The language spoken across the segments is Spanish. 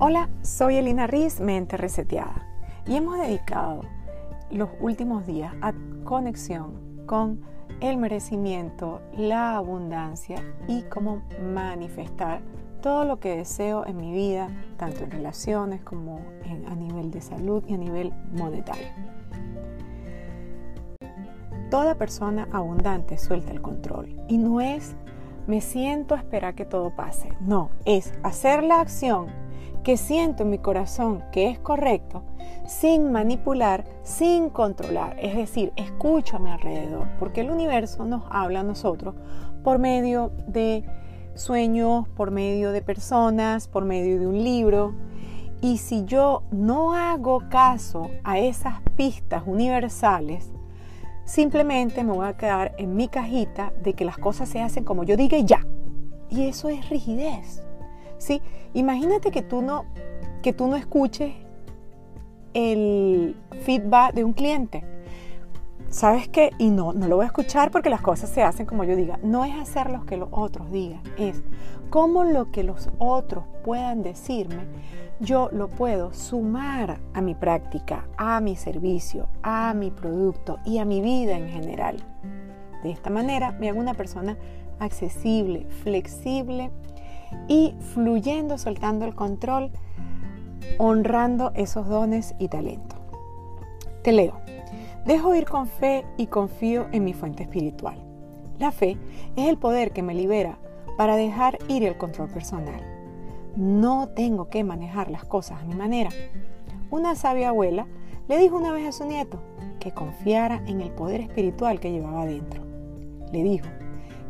Hola, soy Elina Riz, Mente Reseteada, y hemos dedicado los últimos días a conexión con el merecimiento, la abundancia y cómo manifestar todo lo que deseo en mi vida, tanto en relaciones como a nivel de salud y a nivel monetario. Toda persona abundante suelta el control y no es me siento a esperar que todo pase, no, es hacer la acción que siento en mi corazón que es correcto, sin manipular, sin controlar. Es decir, escucho a mi alrededor, porque el universo nos habla a nosotros por medio de sueños, por medio de personas, por medio de un libro. Y si yo no hago caso a esas pistas universales, simplemente me voy a quedar en mi cajita de que las cosas se hacen como yo diga y ya. Y eso es rigidez. ¿Sí? Imagínate que tú no, que tú no escuches el feedback de un cliente. ¿Sabes qué? Y no, no lo voy a escuchar porque las cosas se hacen como yo diga. No es hacer lo que los otros digan, es cómo lo que los otros puedan decirme, yo lo puedo sumar a mi práctica, a mi servicio, a mi producto y a mi vida en general. De esta manera me hago una persona accesible, flexible y fluyendo, soltando el control, honrando esos dones y talentos. Te leo. Dejo ir con fe y confío en mi fuente espiritual. La fe es el poder que me libera para dejar ir el control personal. No tengo que manejar las cosas a mi manera. Una sabia abuela le dijo una vez a su nieto que confiara en el poder espiritual que llevaba dentro. Le dijo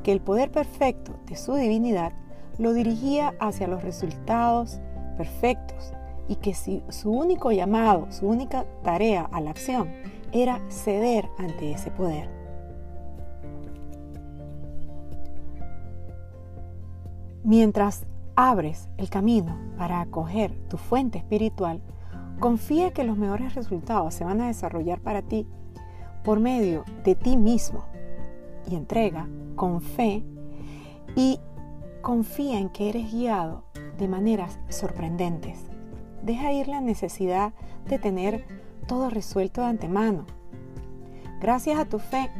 que el poder perfecto de su divinidad lo dirigía hacia los resultados perfectos y que si su único llamado, su única tarea a la acción era ceder ante ese poder. Mientras abres el camino para acoger tu fuente espiritual, confía que los mejores resultados se van a desarrollar para ti por medio de ti mismo y entrega con fe y Confía en que eres guiado de maneras sorprendentes. Deja ir la necesidad de tener todo resuelto de antemano. Gracias a tu fe,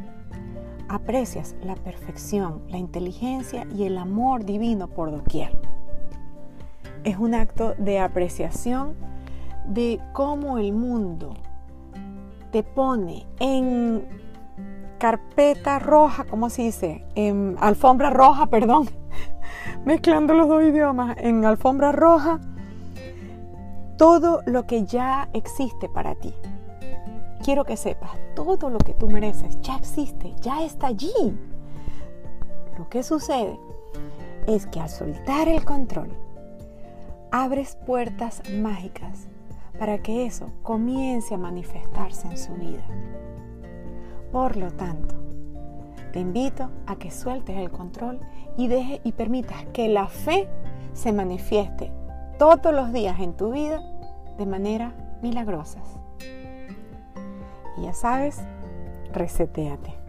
aprecias la perfección, la inteligencia y el amor divino por doquier. Es un acto de apreciación de cómo el mundo te pone en carpeta roja, ¿cómo se dice? En alfombra roja, perdón, mezclando los dos idiomas en alfombra roja, todo lo que ya existe para ti. Quiero que sepas, todo lo que tú mereces ya existe, ya está allí. Lo que sucede es que al soltar el control, abres puertas mágicas para que eso comience a manifestarse en su vida. Por lo tanto, te invito a que sueltes el control y deje y permitas que la fe se manifieste todos los días en tu vida de manera milagrosas. Y ya sabes, reseteate.